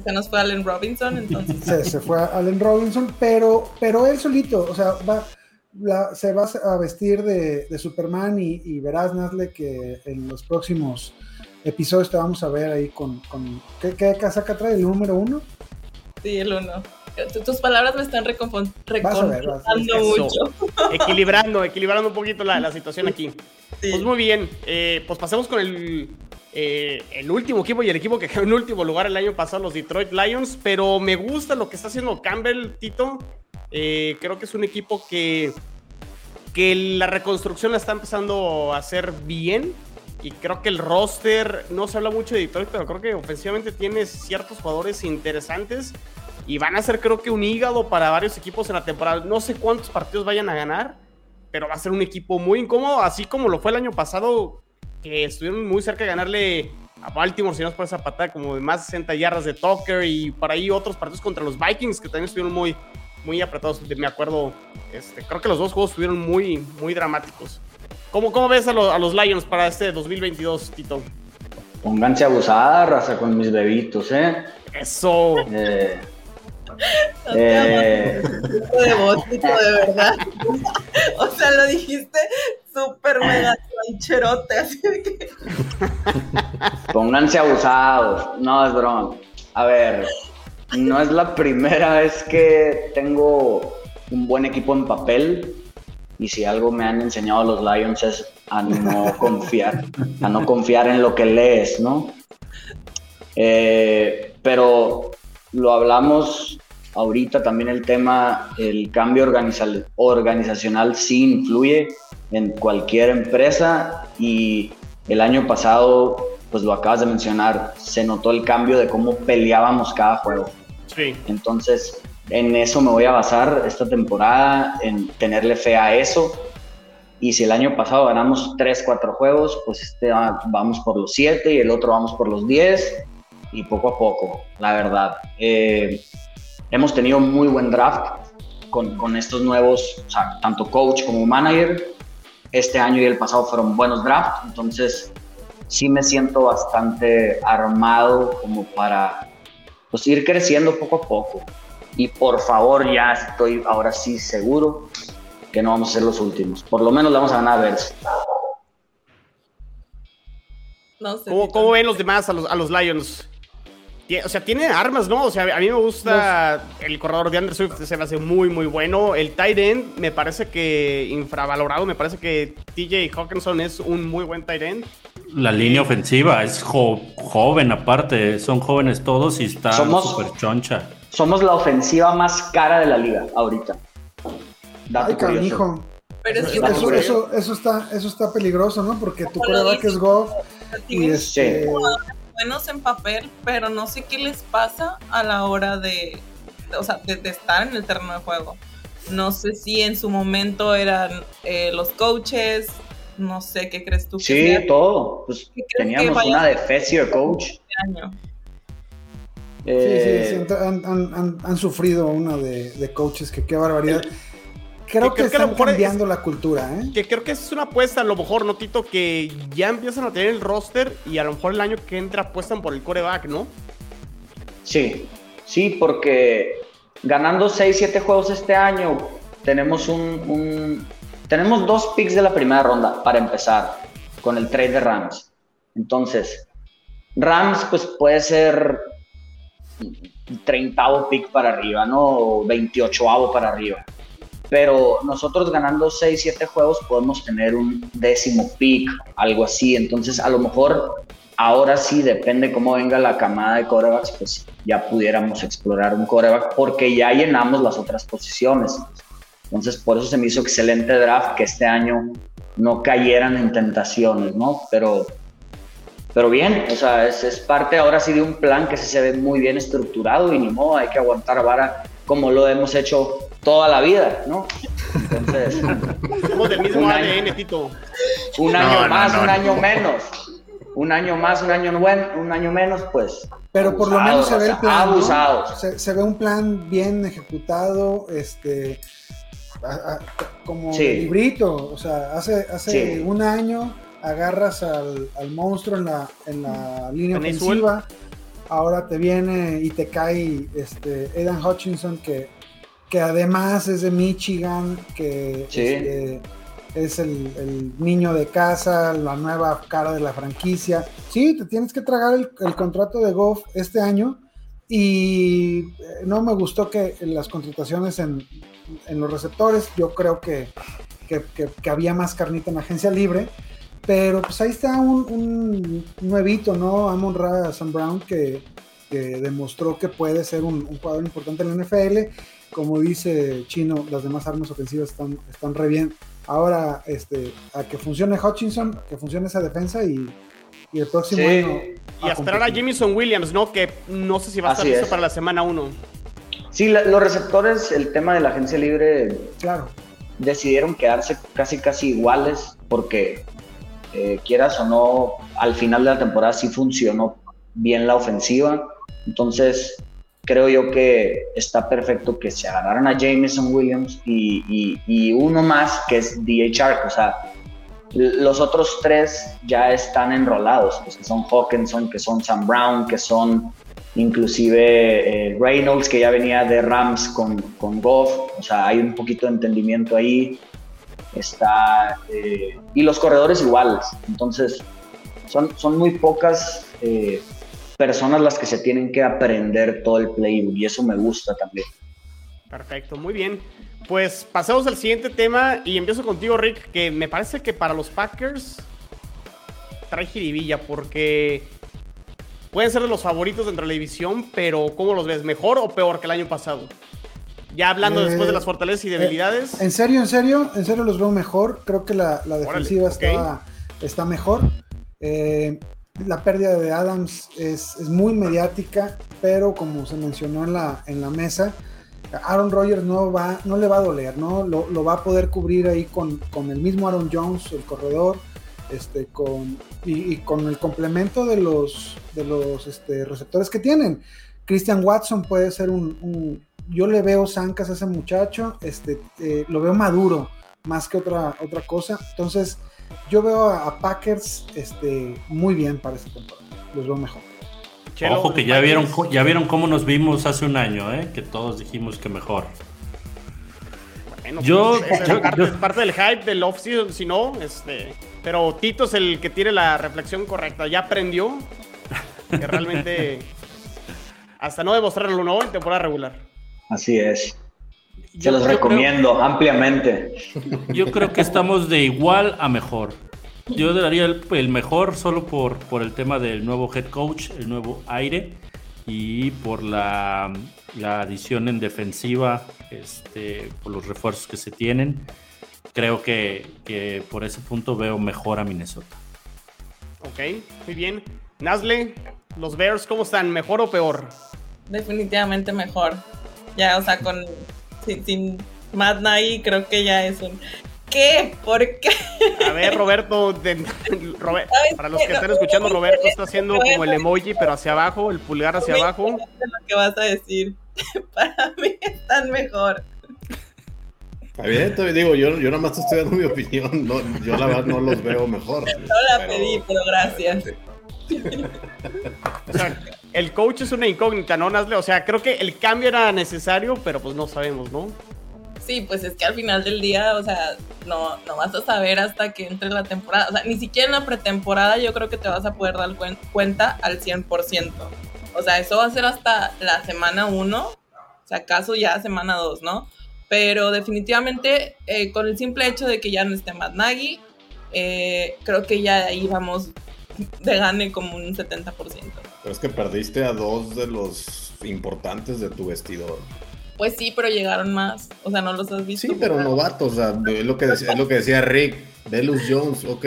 Se nos fue Allen Robinson, entonces. se fue Allen Robinson, pero, pero él solito, o sea, va, se va a vestir de, de Superman y, y verás, Nazle, que en los próximos episodios te vamos a ver ahí con... con ¿qué, ¿Qué casaca trae? ¿El número uno? Sí, el uno. Tus palabras me están reconfortando mucho. *laughs* Equilibrando, equilibrando un poquito la, la situación aquí. Pues muy bien, eh, pues pasemos con el, eh, el último equipo y el equipo que quedó en último lugar el año pasado, los Detroit Lions, pero me gusta lo que está haciendo Campbell, Tito. Eh, creo que es un equipo que, que la reconstrucción la está empezando a hacer bien y creo que el roster, no se habla mucho de Detroit, pero creo que ofensivamente tiene ciertos jugadores interesantes y van a ser creo que un hígado para varios equipos en la temporada. No sé cuántos partidos vayan a ganar, pero va a ser un equipo muy incómodo, así como lo fue el año pasado, que estuvieron muy cerca de ganarle a Baltimore, si no es por esa patada como de más de 60 yardas de Tucker y por ahí otros partidos contra los Vikings que también estuvieron muy, muy apretados. Me acuerdo, este, creo que los dos juegos estuvieron muy, muy dramáticos. ¿Cómo, cómo ves a, los Lions para este 2022, Tito? Pónganse a abusar, raza, con mis bebitos, ¿eh? Eso. Eh, *laughs* eh, de botito, de verdad. o sea, lo dijiste súper mega trancherote, así que. Pónganse abusados. No, es broma. A ver, no es la primera vez que tengo un buen equipo en papel y si algo me han enseñado los Lions es a no confiar, a no confiar en lo que lees, ¿no? Eh, pero lo hablamos ahorita también el tema, el cambio organizacional sí influye en cualquier empresa y el año pasado, pues lo acabas de mencionar, se notó el cambio de cómo peleábamos cada juego. Sí. Entonces, en eso me voy a basar esta temporada, en tenerle fe a eso. Y si el año pasado ganamos 3, 4 juegos, pues este vamos por los 7 y el otro vamos por los 10 y poco a poco, la verdad. Eh, hemos tenido muy buen draft con, con estos nuevos, tanto coach como manager. Este año y el pasado fueron buenos drafts, entonces sí me siento bastante armado como para pues, ir creciendo poco a poco. Y por favor, ya estoy ahora sí seguro que no vamos a ser los últimos. Por lo menos vamos a ganar a ver. No sé ¿Cómo, ven los demás a los, a los Lions? O sea, tiene armas, ¿no? O sea, a mí me gusta el corredor de Anderson Swift, se me hace muy, muy bueno. El tight end me parece que infravalorado, me parece que TJ Hawkinson es un muy buen tight end. La línea ofensiva es joven aparte, son jóvenes todos y está súper choncha. Somos la ofensiva más cara de la liga ahorita. Ay, canijo. Pero eso, eso, eso, está, eso está peligroso, ¿no? Porque tu coreback es Goff y este buenos en papel, pero no sé qué les pasa a la hora de, o sea, de, estar en el terreno de juego. No sé si en su momento eran eh, los coaches, no sé qué crees tú. Sí, todo. Pues teníamos una de coach. Este año? Sí, sí, han, han, sufrido una de, de, coaches que qué barbaridad. Creo que, están cambiando la cultura, ¿eh? Que creo que es una apuesta, a lo mejor, ¿no, Tito? Que ya empiezan a tener el roster y a lo mejor el año que entra apuestan por el coreback, ¿no? Sí, sí, porque ganando 6, 7 juegos este año, tenemos un, Tenemos dos picks de la primera ronda para empezar con el trade de Rams. Entonces, Rams, pues puede ser 30 pick para arriba, ¿no? O 28 para arriba pero nosotros ganando 6, 7 juegos podemos tener un décimo pick, algo así. Entonces, a lo mejor ahora sí, depende cómo venga la camada de corebacks, pues ya pudiéramos explorar un coreback porque ya llenamos las otras posiciones. Entonces, por eso se me hizo excelente draft que este año no cayeran en tentaciones, ¿no? Pero, pero bien, o sea, es, es parte ahora sí de un plan que se ve muy bien estructurado y ni modo, hay que aguantar vara como lo hemos hecho toda la vida, ¿no? Entonces. *laughs* Somos del mismo ADN, Tito. Un año más, un año menos. Un año más, un año, buen, un año menos, pues. Pero por lo menos se ve el plan. Se, ve un plan bien ejecutado, este. como librito. O sea, hace, hace un año agarras al, monstruo en la, en la línea ofensiva. Ahora te viene y te cae este, Edan Hutchinson, que que además es de Michigan, que este, es el, niño de casa, la nueva cara de la franquicia. Sí, te tienes que tragar el, contrato de Goff este año y eh, no me gustó que las contrataciones en, los receptores, yo creo que, había más carnita en la agencia libre, pero pues ahí está un, nuevito, ¿no? Amon Ra Sam Brown que, demostró que puede ser un, un jugador importante en la NFL como dice Chino, las demás armas ofensivas están, están re bien. Ahora, este, a que funcione Hutchinson, que funcione esa defensa y, el próximo año. Y a esperar a Jamison Williams, ¿no? Que no sé si va a estar listo para la semana 1. Sí, los receptores, el tema de la agencia libre. Claro. Decidieron quedarse casi, casi iguales porque, eh, quieras o no, al final de la temporada sí funcionó bien la ofensiva. Entonces, creo yo que está perfecto que se agarraran a Jameson Williams y, uno más que es DHR, o sea, los otros tres ya están enrolados, pues, que son Hawkinson, que son Sam Brown, que son inclusive eh, Reynolds, que ya venía de Rams con, con Goff, o sea, hay un poquito de entendimiento ahí, está, eh, y los corredores iguales, entonces son, son muy pocas eh, personas las que se tienen que aprender todo el playbook y eso me gusta también. Perfecto, muy bien. Pues pasamos al siguiente tema y empiezo contigo, Rick, que me parece que para los Packers trae jiribilla porque pueden ser de los favoritos dentro de la división, pero ¿cómo los ves? ¿Mejor o peor que el año pasado? Ya hablando después de las eh, fortalezas y eh, debilidades. en serio, en serio, en serio los veo mejor. Creo que la, defensiva está, está mejor. Eh, la pérdida de Adams es, muy mediática, pero como se mencionó en la, en la mesa, Aaron Rodgers no, va, no le va a doler, ¿no? Lo, va a poder cubrir ahí con, el mismo Aaron Jones, el corredor, este, con, y, con el complemento de los, de los este, receptores que tienen. Christian Watson puede ser un, yo le veo zancas a ese muchacho, este, eh, lo veo maduro más que otra, otra cosa. Entonces, yo veo a, a Packers este, muy bien para esta temporada. Los veo mejor. Chelo, Ojo que ya vieron, ya vieron cómo nos vimos hace un año, ¿eh? que todos dijimos que mejor. Bueno, Yo- pues, es, yo- parte, yo- es parte del hype del off-season, si no, este, pero Tito es el que tiene la reflexión correcta. Ya aprendió que realmente *laughs* hasta no demostrarlo no en temporada regular. Así es. Se Yo los creo- recomiendo ampliamente. Yo creo que estamos de igual a mejor. Yo daría el, el mejor solo por, por el tema del nuevo head coach, el nuevo aire y por la, la adición en defensiva, este, por los refuerzos que se tienen. Creo que, que por ese punto veo mejor a Minnesota. Ok, muy bien. Nazle, los Bears, ¿cómo están? ¿Mejor o peor? Definitivamente mejor. Ya, o sea, con sin, sin Matt Nagy creo que ya es un ¿Qué? ¿Por qué? A ver, Roberto, de- Robe- ¿Sabes para los que No, están escuchando, Roberto está haciendo como el emoji, pero hacia abajo, el pulgar hacia Me abajo. lo que vas a decir. *laughs* Para mí están mejor. Está bien, te digo, yo, yo nada más te estoy dando mi opinión. No, yo la verdad no los veo mejor. No la pedí, pero gracias. El coach es una incógnita, ¿no, Nazle? O sea, creo que el cambio era necesario, pero pues no sabemos, ¿no? Sí, pues es que al final del día, o sea, no, no vas a saber hasta que entre la temporada. O sea, ni siquiera en la pretemporada yo creo que te vas a poder dar cuen- cuenta al 100%. O sea, eso va a ser hasta la semana 1, o sea, acaso ya semana 2, ¿no? Pero definitivamente, eh, con el simple hecho de que ya no esté Matt Nagy, eh, creo que ya ahí vamos de gane como un 70%. Pero es que perdiste a dos de los importantes de tu vestidor. Pues sí, pero llegaron más. O sea, no los has visto. Sí, pero novatos, o sea, es lo que decía, es lo que decía Rick. Delus Jones, ok,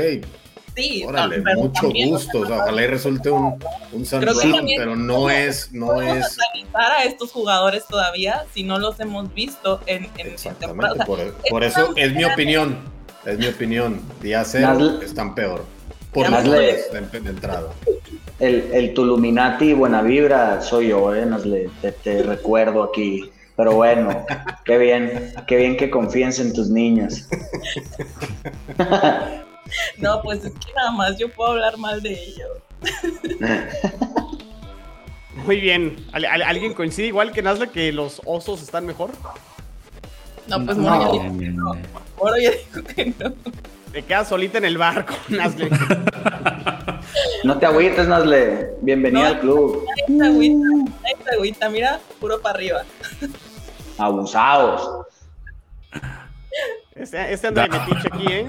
Sí, órale, no, mucho también, gusto. O sea, ojalá y resulte un, un Creo que también- pero no es, no podemos es. a estos jugadores todavía si no los hemos visto en, en, en temporada. Exactamente, O sea, por, por es eso es mi opinión. Es mi opinión. Día cero están peor. Por los goles de, de entrada. El, el Tuluminati buena vibra soy yo, ¿eh? Nazle, te, te recuerdo aquí. Pero bueno, *laughs* qué bien, qué bien que confíes en tus niños. *laughs* *laughs* No, pues es que nada más yo puedo hablar mal de ellos. Muy bien. ¿Al- al- ¿Alguien coincide igual que Nazle que los osos están mejor? No, pues No. Moro ya dijo que no. Moro ya dijo que no. Te quedas solita en el barco, *laughs* Nazle. No te agüites, Nazle. Bienvenida No. al club. Ahí está agüita, ahí está agüita, mira, puro para arriba. Abusados. Este, este anda de metiche aquí, ¿eh?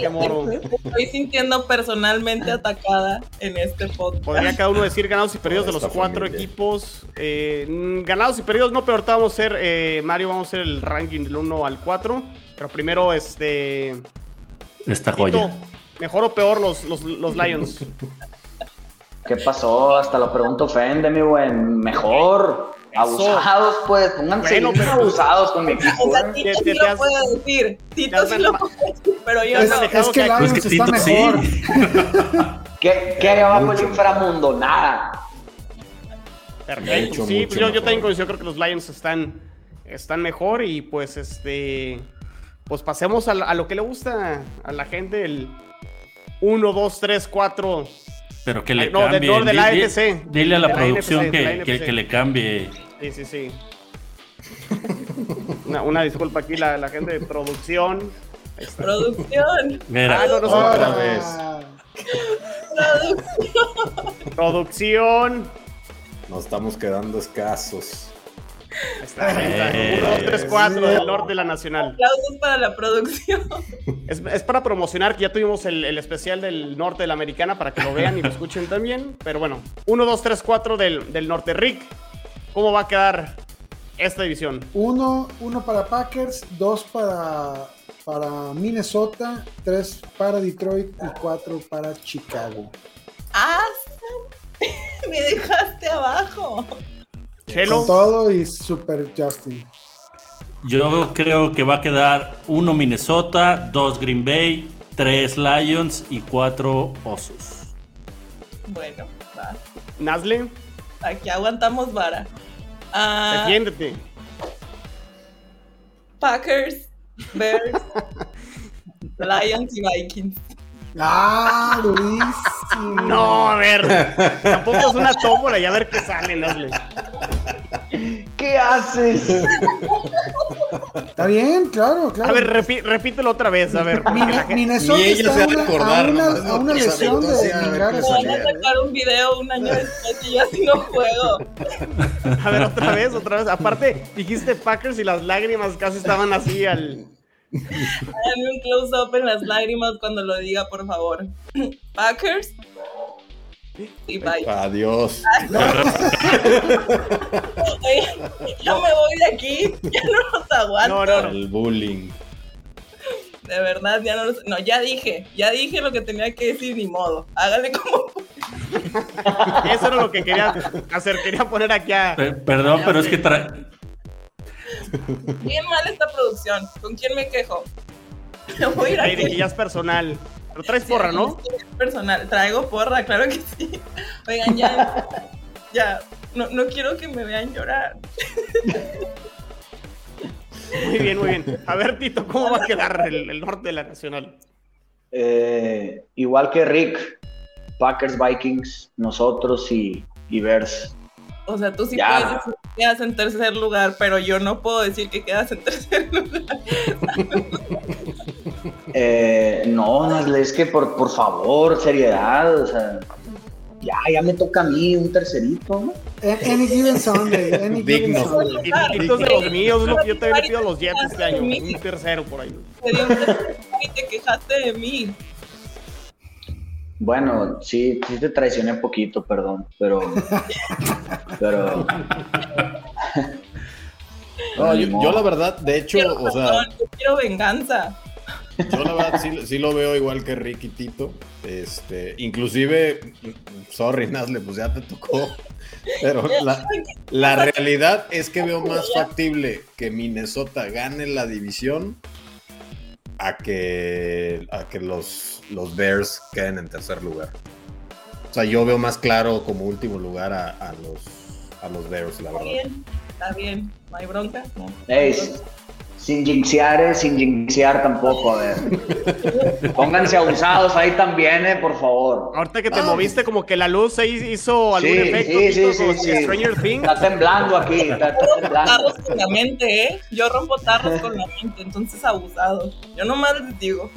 Qué moro. Estoy sintiendo personalmente atacada en este podcast. Podría cada uno decir ganados y perdidos de los cuatro familia. equipos. Eh, ganados y perdidos no, pero ahorita vamos a hacer, eh, Mario, vamos a hacer el ranking del 1 al 4. Pero primero, este... Esta Tito, joya. ¿Mejor o peor los, los, los Lions? ¿Qué pasó? Hasta lo pregunto, ofende, mi buen. Mejor. Eso. Abusados, pues. Pónganse Bueno, pero- abusados con mi O equipo. sea, ¿eh? Tito sí te lo has- puede decir. Tito sí lo puede decir, pero yo Es, no. es que Lions Pues que está Tito sí. mejor. *laughs* ¿Qué, ¿Qué hay abajo del inframundo? Nada. Perfecto. Sí, pues yo, yo mejor. también coincido, creo que los Lions están, están mejor y pues este... Pues pasemos a, lo- a lo que le gusta a la gente, el 1, 2, 3, 4. Pero que le no, de- cambie. no, de la NFC. Dile a la producción NFC, de la que, le cambie. Sí, sí, sí. Una, una disculpa aquí, la, la gente de producción. Producción. Mira, Ah, no, no, Otra no. vez. Producción. Nos estamos quedando escasos. Ahí está, está. Eh. 1, 2, 3, 4 del norte de la nacional. Aplausos para la producción. Es, es para promocionar que ya tuvimos el, el especial del norte de la americana para que lo vean y lo escuchen también. Pero bueno, 1, 2, 3, 4 del, del norte. Rick, ¿cómo va a quedar esta división? Uno, uno para Packers, dos para, para Minnesota, tres para Detroit y cuatro para Chicago. ¡Ah! *laughs* Me dejaste abajo. Chelo, Con todo y Super Justin. yo creo que va a quedar uno Minnesota, dos Green Bay, tres Lions y cuatro Osos. Bueno, va. Nazle, Aquí aguantamos vara. Ah, defiéndete. Packers, Bears, *laughs* Lions y Vikings. Ah, durísimo. No, a ver. Tampoco es una tómbola y a ver qué sale, Leslie. ¿Qué haces? Está bien, claro, claro. A ver, repi- repítelo otra vez, a ver. Minnesota ella está se ha a a una, nomás, a una lesión de a Van a sacar un video un año después y yo así no juego. A ver, otra vez, otra vez. Aparte, dijiste Packers y las lágrimas casi estaban así al. Dame un close-up en las lágrimas cuando lo diga, por favor. *clears throat* Packers y Vikings. Adiós. Oigan, *laughs* ya me voy de aquí. Ya no los aguanto. No, no, no. El bullying. De verdad, ya no los... No, ya dije. Ya dije lo que tenía que decir, ni modo. Hágale como... Eso era lo que quería hacer. Quería poner aquí a. Per- perdón, pero es que tra- Bien mal esta producción. ¿Con quién me quejo? *laughs* Voy a ir Ay, de que aquí. ya es personal. Pero traes porra, ¿no? Personal. Traigo porra, claro que sí. Oigan, ya... Ya. No, no quiero que me vean llorar. Muy bien, muy bien. A ver, Tito, ¿cómo va a quedar el, el norte de la nacional? Eh, igual que Rick, Packers, Vikings, nosotros y, y Bears. O sea, tú sí Ya. puedes decir quedas en tercer lugar, pero yo no puedo decir que quedas en tercer *laughs* lugar. Eh, no, Nasle, es que por, por favor, seriedad, o sea, ya, ya me toca a mí un tercerito, ¿no? A- Any given Sunday, *laughs* any given Digno. Sunday. Es de los míos. Yo también le pido a los Jets este año. Un tercero por ahí. Te te quejaste de mí. Bueno, sí, sí te traicioné poquito, perdón, pero, pero, No, yo, la verdad, de hecho, Quiero o sea, perdón, yo quiero venganza. yo la verdad sí, sí lo veo igual que Ricky Tito. Este, inclusive, sorry, Nasle, pues ya te tocó. Pero la, la realidad es que veo más factible que Minnesota gane la división a que, a que los, los Bears queden en tercer lugar. O sea, yo veo más claro como último lugar a, a los, a los Bears, la Está verdad. bien, está bien. No hay bronca. No. Sin jinxear, eh, sin jinxear tampoco, a ver. Pónganse abusados ahí también, eh, por favor. Ahorita que te moviste, como que la luz se hizo algún Sí, efecto. sí, sí, sí. Stranger Things. Está temblando aquí, está, está temblando. Tarros con la mente, ¿eh? Yo rompo tarros con la mente, entonces abusados. Yo nomás les digo.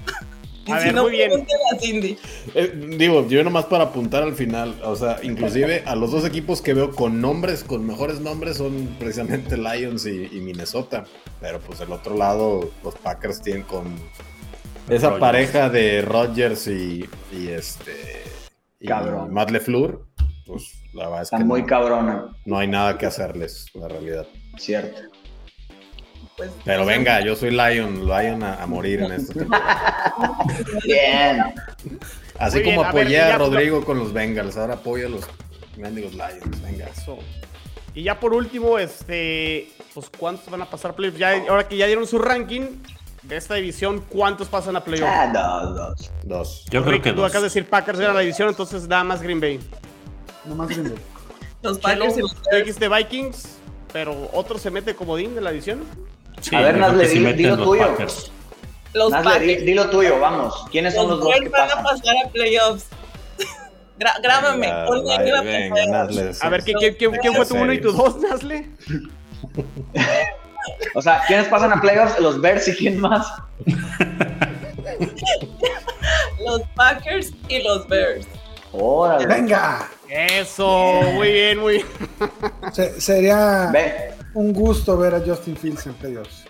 Y A si ver, no, muy bien. pregúntenle a Cindy. Eh, digo, yo nomás para apuntar al final, o sea, inclusive a los dos equipos que veo con nombres, con mejores nombres, son precisamente Lions y, y Minnesota. Pero pues el otro lado, los Packers tienen con esa pareja de Rodgers y, y este y Cabrón. Matt LeFleur, pues la verdad es Está que muy no, cabrona, no hay nada que hacerles, la realidad. cierto. Pues, Pero venga, yo soy Lion, Lion a, a morir en esto. Bien. Así Muy bien, como a ver, apoyé a Rodrigo con los Bengals, ahora apoyo a los mendigos Lions, venga. Eso. Y ya por último, este, pues cuántos van a pasar a playoffs. Ya, ahora que ya dieron su ranking de esta división, ¿cuántos pasan a playoffs? Ah, dos, dos. Dos. yo creo Rick, que tú dos. acabas de decir Packers era la división, entonces nada más Green Bay. Nomás Green Bay. los Packers y los Vikings, pero otro se mete comodín de la división. Sí, A ver, yo creo Nasle, que sí di- meten di lo los tuyo. Packers. Los Nasle, di, Packers. di lo tuyo, vamos. ¿Quiénes son los dos que Bears van a pasar a playoffs. *laughs* Gra- grábame, Venga, venga, A ver. ¿quién, quién, quién, quién fue tu uno y tu dos, Nasle? O sea, ¿quiénes pasan a playoffs? Los Bears y quién más. *laughs* Los Packers y los Bears. Órale. Venga. Eso, muy bien, muy bien. Se- sería Ve, un gusto ver a Justin Fields en playoffs.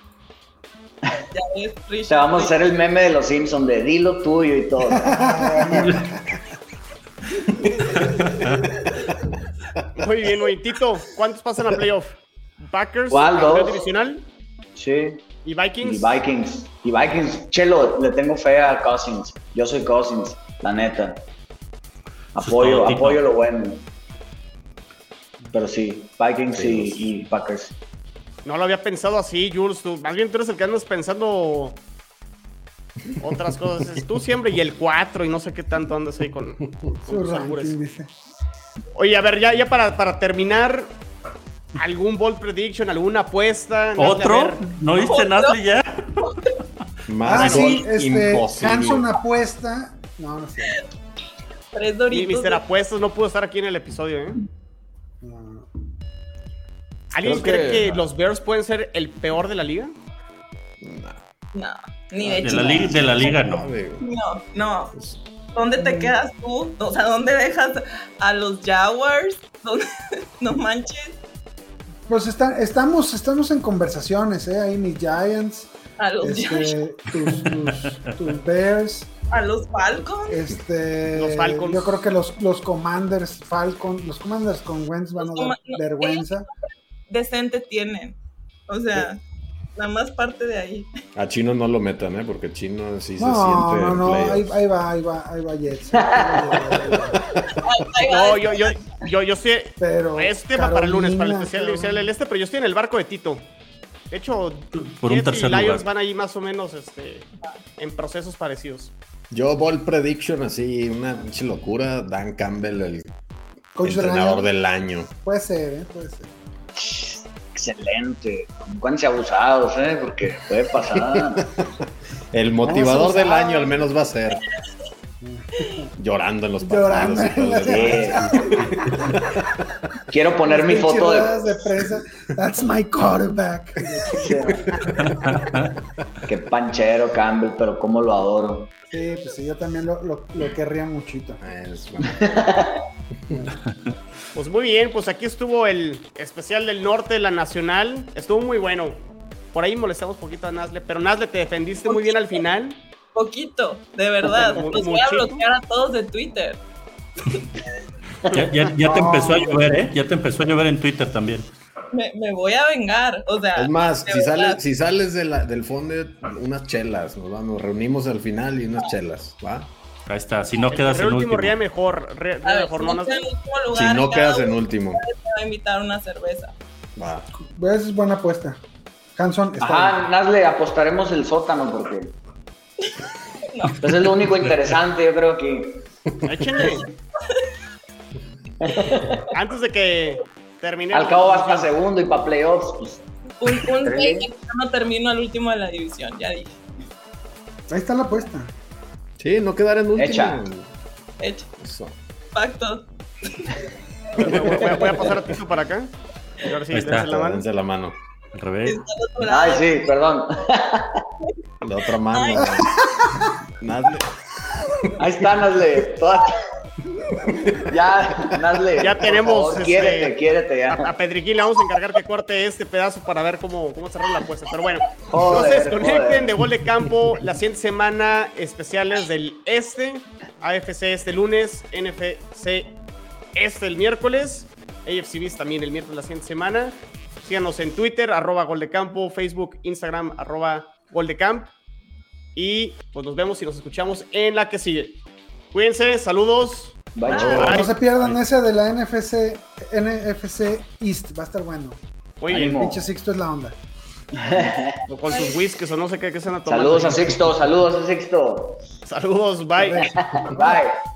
Ya ves, Rich. te vamos a hacer el meme de los Simpsons de di lo tuyo y todo. Muy bien, muy. Tito, ¿cuántos pasan a playoff? Packers, ¿Cuál, divisional, Sí. y Y Vikings. Vikings. Y Vikings. Chelo, le tengo fe a Cousins. Yo soy Cousins, la neta. Apoyo, apoyo lo bueno. Pero sí, Vikings Sí, y, y Packers. No lo había pensado así, Jules. Tú, más bien tú eres el que andas pensando otras cosas. Tú siempre y el 4 y no sé qué tanto andas ahí con, con ranking. Oye, a ver, ya, ya para, para terminar, ¿algún bold prediction, alguna apuesta? ¿Otro? ¿No viste Nasli ya? *laughs* Más Ah, sí, este, imposible. Hanson apuesta. No, no sé. Tres Y doritos. Mr. Apuestos no pudo estar aquí en el episodio, ¿eh? No. ¿Alguien Creo cree que- que los Bears pueden ser el peor de la liga? No, ni de De la, liga, de la liga no. No, no. ¿Dónde te quedas tú? O sea, ¿dónde dejas a los Jaguars? ¿Dónde? *laughs* No manches. Pues está- estamos, estamos en conversaciones, ¿eh? Ahí mis Giants, A los este, tus, tus- tus *laughs* Bears, A los Falcons. este, Los Falcons. yo creo que los, los Commanders, Falcon, los Commanders con Wentz van a dar no, vergüenza. Decente tienen. O sea, nada más parte de ahí. a Chino no lo metan, ¿eh? Porque Chino sí se siente. no, no, ahí, ahí va, ahí va, ahí va Jets. No, yo, yo, yo, yo sí. Pero Es tema para el lunes, para el especial del este, pero yo estoy en el barco de Tito. De hecho, Por un Jets tercer y Lions lugar. van ahí más o menos este, en procesos parecidos. Yo, Ball Prediction, así, una pinche locura. Dan Campbell, el Coach del entrenador año. del año. Puede ser, ¿eh? Puede ser. Excelente. Pónganse abusados, ¿eh? Porque puede pasar. *laughs* El motivador del año al menos va a ser. Llorando en los Llorando en. *laughs* Quiero poner mi foto de. de prensa. That's my quarterback. Qué panchero Campbell, pero cómo lo adoro. Sí, pues sí, yo también lo, lo, lo querría muchito. Es- *laughs* Pues muy bien, pues aquí estuvo el especial del norte de la nacional. Estuvo muy bueno. Por ahí molestamos un poquito a Nazle, pero Nazle te defendiste muy bien al final. Poquito, de verdad. Los voy a bloquear a todos de Twitter. *laughs* Ya, ya- ya te empezó a llover, ¿eh? Ya te empezó a llover en Twitter también. Me, me voy a vengar. O sea, Es más, si sales, si sales de la- del fondo, unas chelas. Nos, vamos, reunimos al final y unas chelas. ¿va? Ahí está. Si no quedas el en último último. ría mejor. ría- ría A ver, mejor, si no, no Nazle. queda en último Si lugar, no cada quedas en último. me va a invitar una cerveza. Va. Esa es buena apuesta. Hanson está Ajá, Nazle, apostaremos el sótano porque. *laughs* Pues es lo único interesante, yo creo que. Échenle. Antes de que termine. Al cabo vas para segundo y para playoffs, pues. Un, un que no termino al último de la división, ya dije. Ahí está la apuesta. Sí, no quedar en último. Echa. Hecho. Eso. Pacto. Voy, a- voy a pasar a Tito para acá. Y ahora sí, Ahí está. dense la mano. Dense la mano. Al revés. Ay, sí, perdón. La otra mano. Nazle. Ahí está, Nazle. Toda- Ya, Nazle. Ya tenemos, favor, este, Quiérete, quiérete A, ya. a Pedriquín le vamos a encargar que corte este pedazo para ver cómo, cómo cerrar la apuesta. Pero bueno, Joder, entonces conecten joder. de gol de campo la siguiente semana especiales del este, AFC este lunes, NFC este el miércoles, AFC Beast también el miércoles la siguiente semana. Síganos en Twitter, arroba gol de campo, Facebook, Instagram, arroba gol de camp. Y pues nos vemos y nos escuchamos en la que sigue. Cuídense, saludos. Bye. Bye. No se pierdan ese de la NFC, NFC East. Va a estar bueno. Muy bien. Ánimo. Pinche Sixto es la onda. O *laughs* con sus whiskies o no sé qué, qué se van a tomar. Saludos a Sixto, saludos a Sixto. Saludos, bye. *laughs* Bye.